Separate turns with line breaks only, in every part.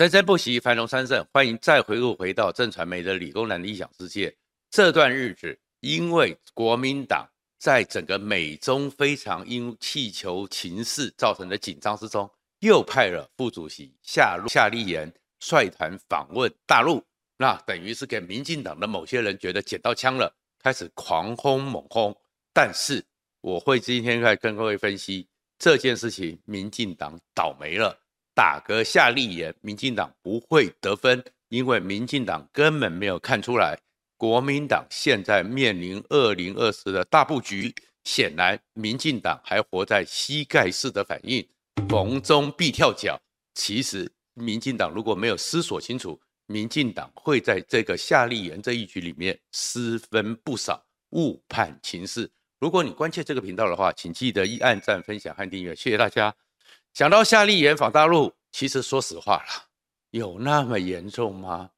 生生不息，繁荣昌盛。欢迎再回顾回到正传媒的理工男的异想世界。这段日子，因为国民党在整个美中非常因气球情势造成的紧张之中，又派了副主席夏夏立言率团访问大陆，那等于是给民进党的某些人觉得捡到枪了，开始狂轰猛轰。但是我会今天来跟各位分析这件事情，民进党倒霉了。打个夏立言，民进党不会得分，因为民进党根本没有看出来，国民党现在面临二零二四的大布局，显然民进党还活在膝盖式的反应，逢中必跳脚。其实民进党如果没有思索清楚，民进党会在这个夏立言这一局里面失分不少，误判情势。如果你关切这个频道的话，请记得一按赞、分享和订阅，谢谢大家。想到夏立言访大陆，其实说实话啦，有那么严重吗？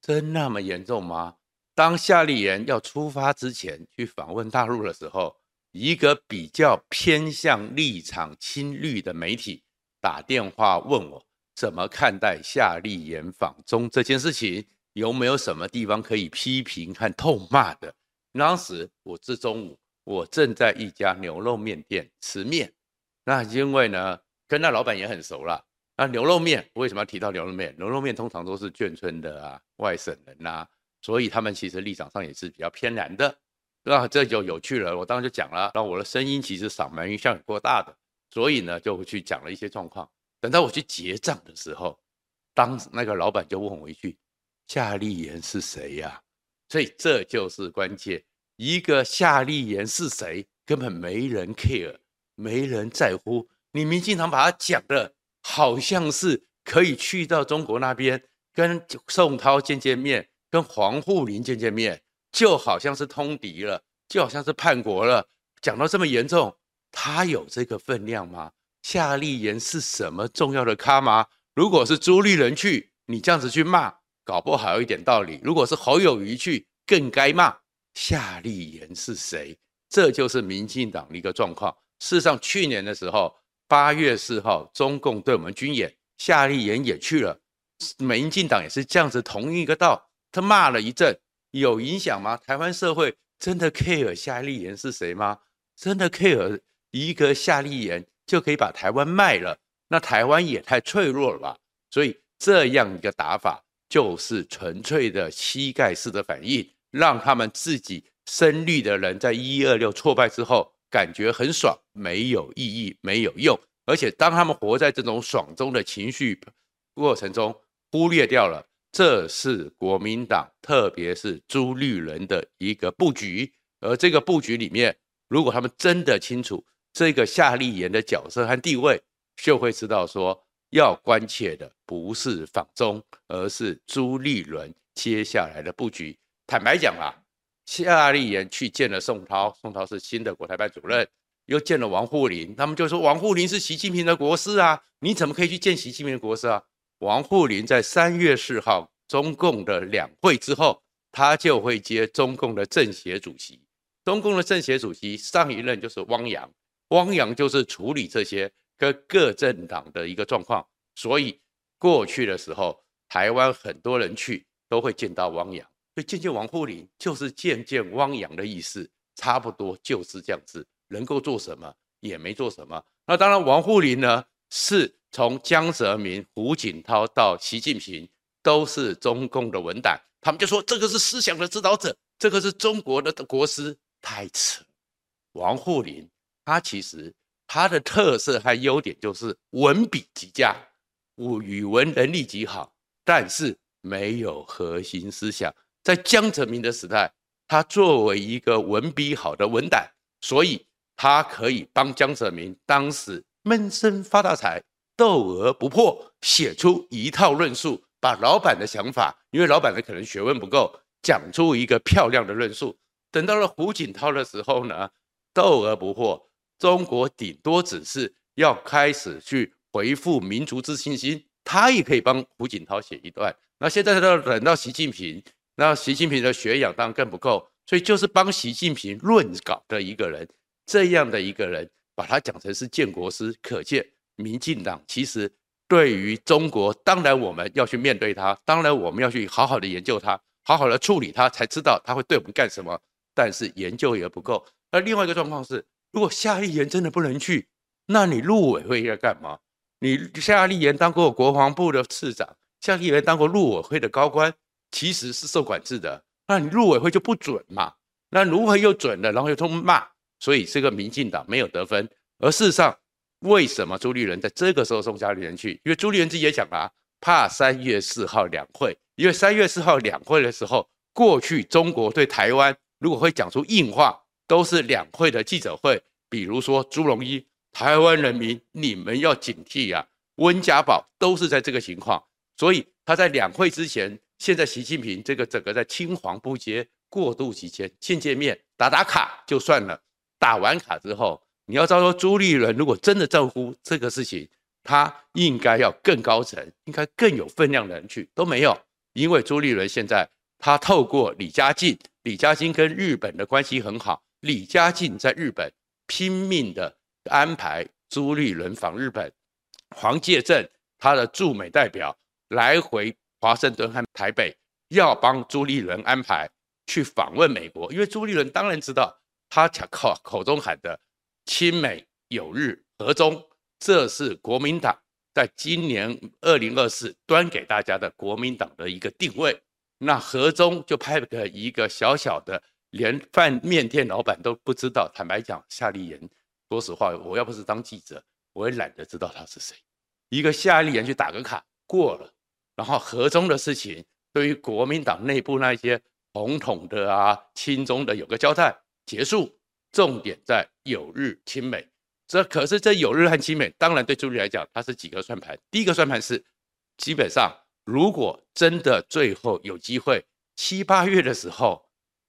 真那么严重吗？当夏立言要出发之前去访问大陆的时候，一个比较偏向立场亲绿的媒体打电话问我，怎么看待夏立言访中这件事情？有没有什么地方可以批评和痛骂的？当时我至中午我正在一家牛肉面店吃面，那因为呢。跟那老板也很熟了。那牛肉面为什么要提到牛肉面？牛肉面通常都是眷村的啊，外省人呐、啊，所以他们其实立场上也是比较偏蓝的。那这就有趣了。我当时就讲了，那我的声音其实嗓门一向过大的，所以呢就去讲了一些状况。等到我去结账的时候，当那个老板就问我一句：“夏立言是谁呀、？”所以这就是关键。一个夏立言是谁，根本没人 care，没人在乎。你民进党把他讲的好像是可以去到中国那边跟宋涛见见面，跟黄沪宁见见面，就好像是通敌了，就好像是叛国了。讲到这么严重，他有这个分量吗？夏立言是什么重要的咖吗？如果是朱立伦去，你这样子去骂，搞不好有一点道理；如果是侯友宜去，更该骂。夏立言是谁？这就是民进党的一个状况。事实上，去年的时候。八月四号，中共对我们军演，夏立言也去了，民进党也是这样子同一个道，他骂了一阵，有影响吗？台湾社会真的 care 夏立言是谁吗？真的 care 一个夏立言就可以把台湾卖了？那台湾也太脆弱了吧？所以这样一个打法就是纯粹的膝盖式的反应，让他们自己深绿的人在一一二六挫败之后。感觉很爽，没有意义，没有用。而且当他们活在这种爽中的情绪过程中，忽略掉了这是国民党，特别是朱立伦的一个布局。而这个布局里面，如果他们真的清楚这个夏立言的角色和地位，就会知道说，要关切的不是访中，而是朱立伦接下来的布局。坦白讲啊。夏立言去见了宋涛，宋涛是新的国台办主任，又见了王沪宁，他们就说王沪宁是习近平的国师啊，你怎么可以去见习近平的国师啊？王沪宁在三月四号中共的两会之后，他就会接中共的政协主席，中共的政协主席上一任就是汪洋，汪洋就是处理这些跟各政党的一个状况，所以过去的时候，台湾很多人去都会见到汪洋。所以渐渐王沪宁就是渐渐汪洋的意思，差不多就是这样子。能够做什么也没做什么。那当然，王沪宁呢是从江泽民、胡锦涛到习近平都是中共的文胆，他们就说这个是思想的指导者，这个是中国的国师，太扯。王沪宁他其实他的特色和优点就是文笔极佳，我语文能力极好，但是没有核心思想。在江泽民的时代，他作为一个文笔好的文胆，所以他可以帮江泽民当时闷声发大财，斗而不破，写出一套论述，把老板的想法，因为老板的可能学问不够，讲出一个漂亮的论述。等到了胡锦涛的时候呢，斗而不破，中国顶多只是要开始去恢复民族自信心，他也可以帮胡锦涛写一段。那现在到等到习近平。那习近平的学养当然更不够，所以就是帮习近平论稿的一个人，这样的一个人，把他讲成是建国师，可见民进党其实对于中国，当然我们要去面对它，当然我们要去好好的研究它，好好的处理它，才知道它会对我们干什么。但是研究也不够。而另外一个状况是，如果夏立言真的不能去，那你陆委会要干嘛？你夏立言当过国防部的次长，夏立言当过陆委会的高官，其实是受管制的。那你陆委会就不准嘛？那如何又准了？然后又通骂，所以这个民进党没有得分。而事实上，为什么朱立伦在这个时候送夏立言去？因为朱立伦自己也讲了啊，怕三月四号两会。因为三月四号两会的时候，过去中国对台湾如果会讲出硬话，都是两会的记者会。比如说朱荣一，台湾人民你们要警惕啊！温家宝都是在这个情况，所以他在两会之前，现在习近平这个整个在青黄不接过渡期间见见面打打卡就算了，打完卡之后。你要知道说，朱立伦如果真的在乎这个事情，他应该要更高层，应该更有分量的人去，都没有。因为朱立伦现在他透过李家进，李家进跟日本的关系很好，李家进在日本拼命的安排朱立伦访日本，黄介正他的驻美代表来回华盛顿和台北，要帮朱立伦安排去访问美国，因为朱立伦当然知道他口口中喊的。亲美友日和中，这是国民党在今年二零二四端给大家的国民党的一个定位。那和中就派个一个小小的，连饭面店老板都不知道。坦白讲，夏立言，说实话，我要不是当记者，我也懒得知道他是谁。一个夏立言去打个卡过了，然后和中的事情，对于国民党内部那些红统的啊、亲中的有个交代，结束。重点在有日亲美，这可是这有日和亲美，当然对朱立来讲，它是几个算盘。第一个算盘是，基本上如果真的最后有机会，七八月的时候，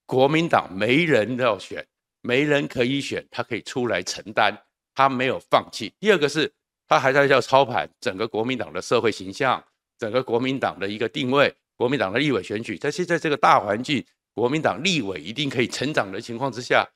国民党没人要选，没人可以选，他可以出来承担，他没有放弃。第二个是，他还在叫操盘整个国民党的社会形象，整个国民党的一个定位，国民党的立委选举，在现在这个大环境，国民党立委一定可以成长的情况之下。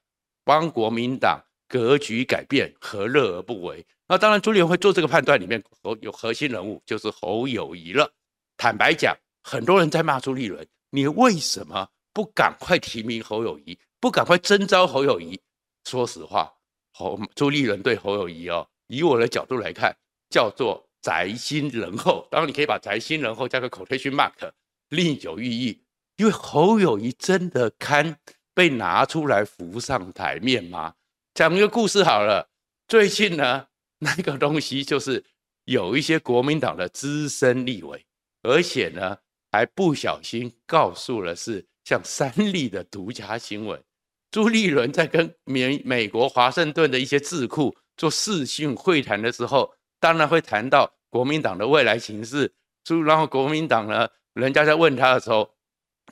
帮国民党格局改变，何乐而不为？那当然，朱立伦会做这个判断，里面有核心人物，就是侯友谊了。坦白讲，很多人在骂朱立伦，你为什么不赶快提名侯友谊，不赶快征召侯友谊？说实话，侯朱立伦对侯友谊哦，以我的角度来看，叫做宅心仁厚。当然，你可以把宅心仁厚加个 quotation mark，另有寓意。因为侯友谊真的堪。被拿出来浮上台面吗？讲一个故事好了。最近呢，那个东西就是有一些国民党的资深立委，而且呢还不小心告诉了是像三立的独家新闻。朱立伦在跟美美国华盛顿的一些智库做视讯会谈的时候，当然会谈到国民党的未来形势。朱然后国民党呢，人家在问他的时候，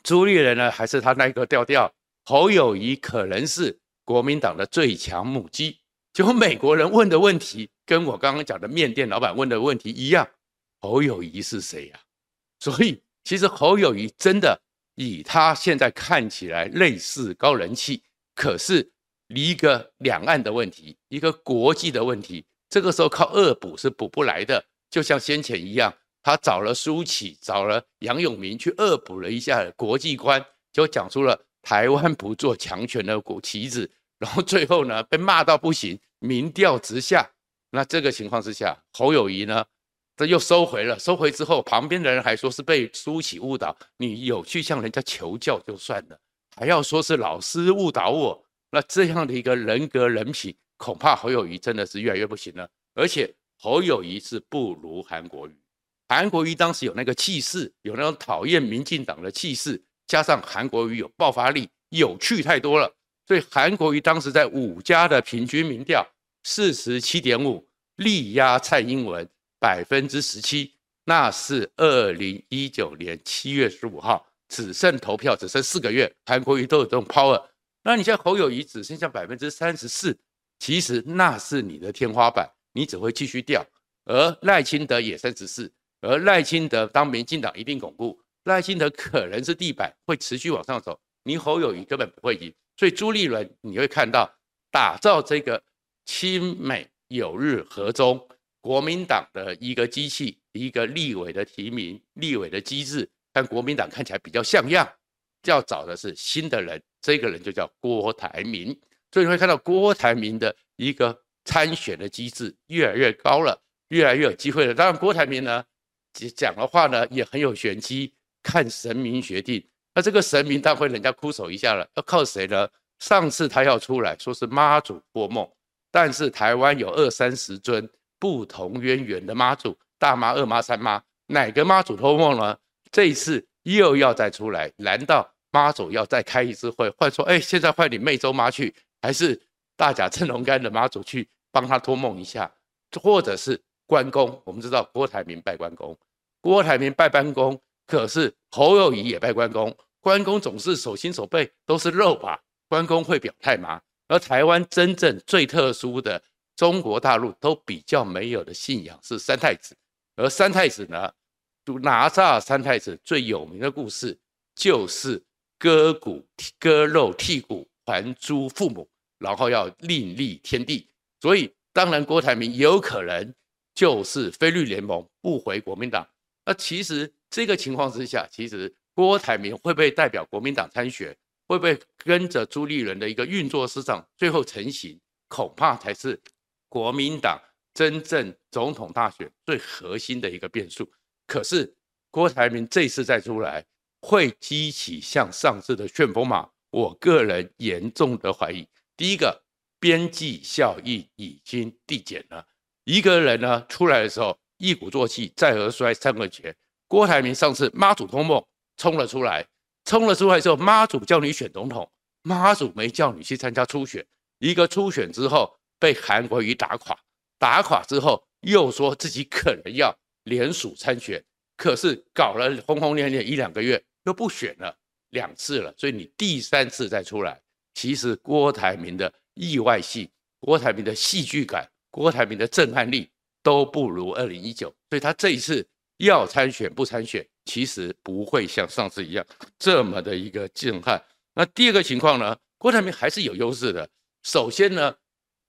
朱立伦呢还是他那个调调。侯友谊可能是国民党的最强母鸡，结果美国人问的问题跟我刚刚讲的面店老板问的问题一样，侯友谊是谁呀？所以其实侯友谊真的以他现在看起来类似高人气，可是一个两岸的问题，一个国际的问题，这个时候靠恶补是补不来的，就像先前一样，他找了苏起，找了杨永明去恶补了一下国际观，就讲出了。台湾不做强权的国旗子，然后最后呢被骂到不行，民调直下。那这个情况之下，侯友宜呢，这又收回了。收回之后，旁边的人还说是被苏起误导，你有去向人家求教就算了，还要说是老师误导我。那这样的一个人格人品，恐怕侯友宜真的是越来越不行了。而且侯友宜是不如韩国瑜，韩国瑜当时有那个气势，有那种讨厌民进党的气势。加上韩国瑜有爆发力，有趣太多了，所以韩国瑜当时在五家的平均民调四十七点五，力压蔡英文百分之十七，那是二零一九年七月十五号，只剩投票只剩四个月，韩国瑜都有这种 power。那你现在侯友谊只剩下百分之三十四，其实那是你的天花板，你只会继续掉。而赖清德也三十四，而赖清德当民进党一定巩固。赖清德可能是地板会持续往上走，你侯友宜根本不会赢，所以朱立伦你会看到打造这个亲美友日和中国民党的一个机器，一个立委的提名、立委的机制，但国民党看起来比较像样，要找的是新的人，这个人就叫郭台铭。所以你会看到郭台铭的一个参选的机制越来越高了，越来越有机会了。当然，郭台铭呢讲的话呢也很有玄机，看神明决定。那这个神明当然会人家哭手一下了，要靠谁呢？上次他要出来说是妈祖托梦，但是台湾有二三十尊不同渊源的妈祖，大妈、二妈、三妈，哪个妈祖托梦呢？这一次又要再出来，难道妈祖要再开一次会，换说，哎，现在换你湄洲妈去，还是大甲镇龙干的妈祖去帮他托梦一下，或者是关公？我们知道郭台铭拜关公，郭台铭拜关公。可是侯友谊也拜关公，关公总是手心手背都是肉吧？关公会表态吗？而台湾真正最特殊的中国大陆都比较没有的信仰是三太子，而三太子呢，哪吒三太子最有名的故事就是割骨割肉剔骨还诸父母，然后要另立天地。所以当然郭台铭有可能就是非绿联盟不回国民党。那其实。这个情况之下，其实郭台铭会不会代表国民党参选，会不会跟着朱立伦的一个运作市场最后成型，恐怕才是国民党真正总统大选最核心的一个变数。可是郭台铭这次再出来，会激起像上次的旋风吗？我个人严重的怀疑。第一个，边际效益已经递减了，一个人呢出来的时候一鼓作气，再而衰，三而竭。郭台铭上次妈祖托梦冲了出来，冲了出来之后，妈祖叫你选总统，妈祖没叫你去参加初选。一个初选之后被韩国瑜打垮，打垮之后又说自己可能要联署参选，可是搞了轰轰烈烈一两个月又不选了两次了，所以你第三次再出来，其实郭台铭的意外性、郭台铭的戏剧感、郭台铭的震撼力都不如二零一九，所以他这一次。要参选不参选，其实不会像上次一样这么的一个震撼。那第二个情况呢，郭台铭还是有优势的。首先呢，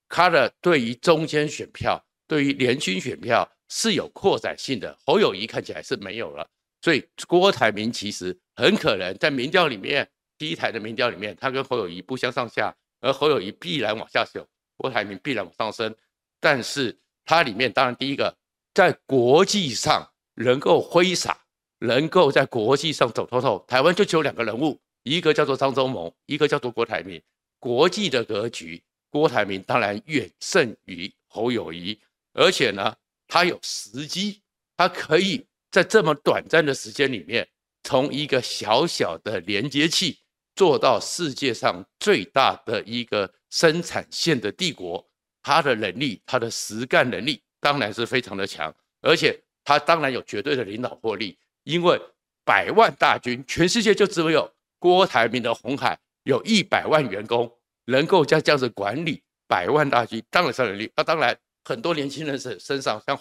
他的对于中间选票、对于年轻选票是有扩展性的。侯友谊看起来是没有了，所以郭台铭其实很可能在民调里面，第一台的民调里面，他跟侯友谊不相上下，而侯友谊必然往下走，郭台铭必然往上升。但是它里面当然第一个在国际上。能够挥洒，能够在国际上走透透。台湾就只有两个人物，一个叫做张忠谋，一个叫做郭台铭。国际的格局，郭台铭当然远胜于侯友谊，而且呢，他有时机，他可以在这么短暂的时间里面，从一个小小的连接器做到世界上最大的一个生产线的帝国。他的能力，他的实干能力，当然是非常的强，而且。他当然有绝对的领导魄力，因为百万大军，全世界就只有郭台铭的红海有一百万员工，能够这样这样子管理百万大军，当然是能力。那当然，很多年轻人身身上，像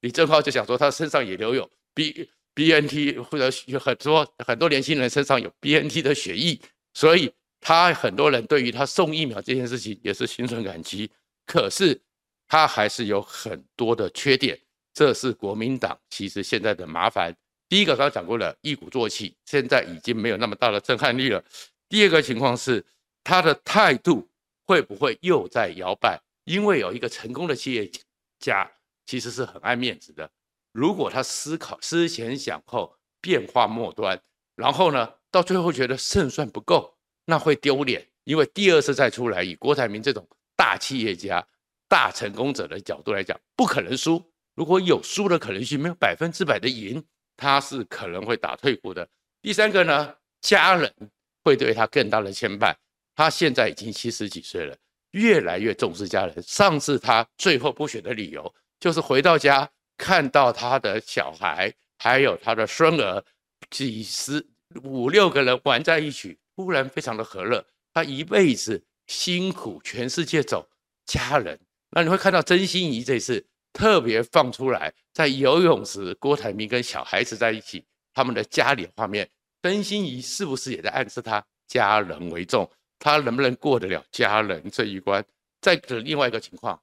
李正浩就想说，他身上也留有比 B N T，或者有很多很多年轻人身上有 B N T 的血液，所以他很多人对于他送疫苗这件事情也是心存感激。可是他还是有很多的缺点。这是国民党其实现在的麻烦。第一个刚刚讲过了，一鼓作气，现在已经没有那么大的震撼力了。第二个情况是，他的态度会不会又在摇摆？因为有一个成功的企业家，其实是很爱面子的。如果他思考思前想后，变化莫端，然后呢，到最后觉得胜算不够，那会丢脸。因为第二次再出来，以郭台铭这种大企业家、大成功者的角度来讲，不可能输。如果有输的可能性，没有百分之百的赢，他是可能会打退步的。第三个呢，家人会对他更大的牵绊。他现在已经七十几岁了，越来越重视家人。上次他最后不选的理由，就是回到家看到他的小孩还有他的孙儿，几十五六个人玩在一起，突然非常的和乐。他一辈子辛苦全世界走，家人。那你会看到曾心怡这次。特别放出来，在游泳时，郭台铭跟小孩子在一起，他们的家里画面，曾心怡是不是也在暗示他家人为重？他能不能过得了家人这一关？再者，另外一个情况，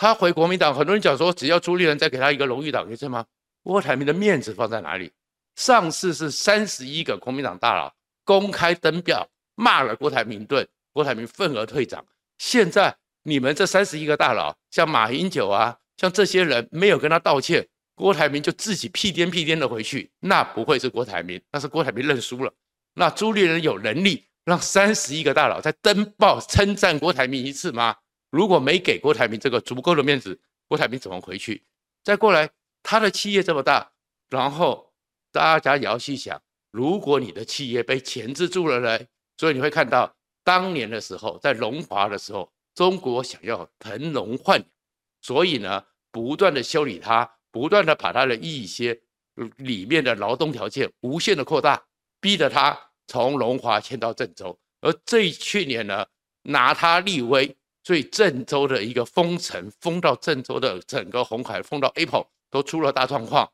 他回国民党，很多人讲说，只要朱立伦再给他一个荣誉党，你知道吗？郭台铭的面子放在哪里？上次是三十一个国民党大佬公开登表骂了郭台铭一顿，郭台铭愤而退场。现在你们这三十一个大佬，像马英九啊，像这些人没有跟他道歉，郭台铭就自己屁颠屁颠的回去，那不会是郭台铭，那是郭台铭认输了。那朱立伦有能力让三十一个大佬再登报称赞郭台铭一次吗？如果没给郭台铭这个足够的面子，郭台铭怎么回去？再过来，他的企业这么大，然后大家也要去想，如果你的企业被钳制住了呢？所以你会看到，当年的时候，在龙华的时候，中国想要腾笼换鸟，所以呢，不断的修理它，不断的把它的一些里面的劳动条件无限的扩大。逼得他从龙华迁到郑州，而这去年呢，拿他立威，对郑州的一个封城，封到郑州的整个红海，封到 Apple 都出了大状况。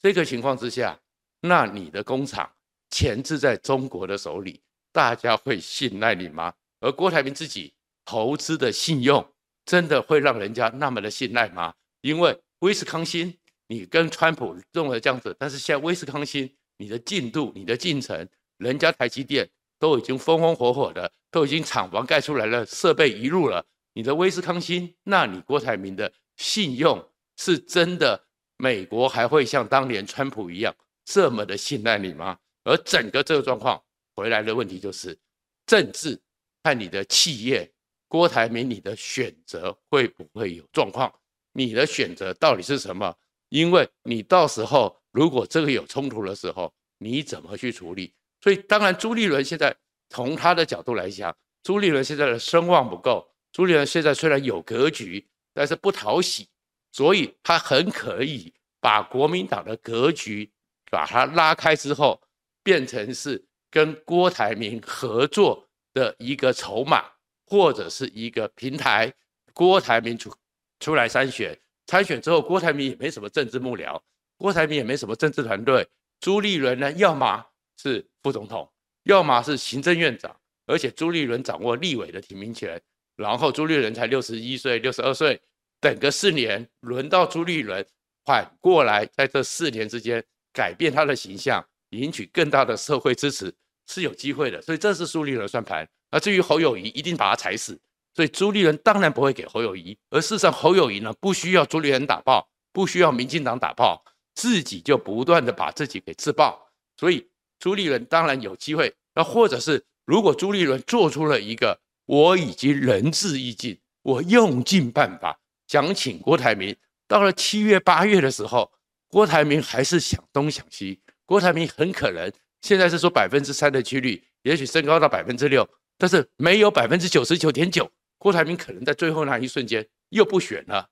这个情况之下，那你的工厂钳制在中国的手里，大家会信赖你吗？而郭台铭自己投资的信用，真的会让人家那么的信赖吗？因为威斯康星，你跟川普认为这样子，但是现在威斯康星。你的进度、你的进程，人家台积电都已经风风火火的，都已经厂房盖出来了，设备移入了。你的威斯康星，那你郭台铭的信用是真的？美国还会像当年川普一样这么的信赖你吗？而整个这个状况回来的问题就是，政治和你的企业，郭台铭你的选择会不会有状况？你的选择到底是什么？因为你到时候。如果这个有冲突的时候，你怎么去处理？所以，当然，朱立伦现在从他的角度来讲，朱立伦现在的声望不够。朱立伦现在虽然有格局，但是不讨喜，所以他很可以把国民党的格局把它拉开之后，变成是跟郭台铭合作的一个筹码，或者是一个平台。郭台铭出出来参选，参选之后，郭台铭也没什么政治幕僚。郭台铭也没什么政治团队，朱立伦呢，要么是副总统，要么是行政院长，而且朱立伦掌握立委的提名权，然后朱立伦才六十一岁、六十二岁，等个四年，轮到朱立伦反过来，在这四年之间改变他的形象，赢取更大的社会支持是有机会的，所以这是朱立伦算盘。那至于侯友谊，一定把他踩死，所以朱立伦当然不会给侯友谊，而事实上侯友谊呢，不需要朱立伦打爆，不需要民进党打爆。自己就不断的把自己给自爆，所以朱立伦当然有机会。那或者是如果朱立伦做出了一个我已经仁至义尽，我用尽办法想请郭台铭，到了七月八月的时候，郭台铭还是想东想西，郭台铭很可能现在是说百分之三的几率，也许升高到百分之六，但是没有百分之九十九点九，郭台铭可能在最后那一瞬间又不选了，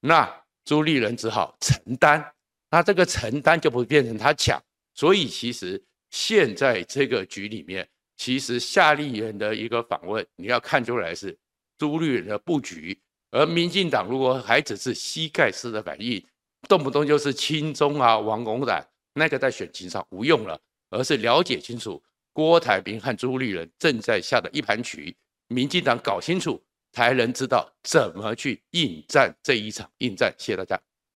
那朱立伦只好承担。那这个承担就不会变成他抢，所以其实现在这个局里面，其实夏立言的一个访问，你要看出来是朱立伦的布局，而民进党如果还只是膝盖式的反应，动不动就是亲中啊、亡国党，那个在选情上无用了，而是了解清楚郭台铭和朱立伦正在下的一盘棋，民进党搞清楚，才能知道怎么去应战这一场应战。谢谢大家。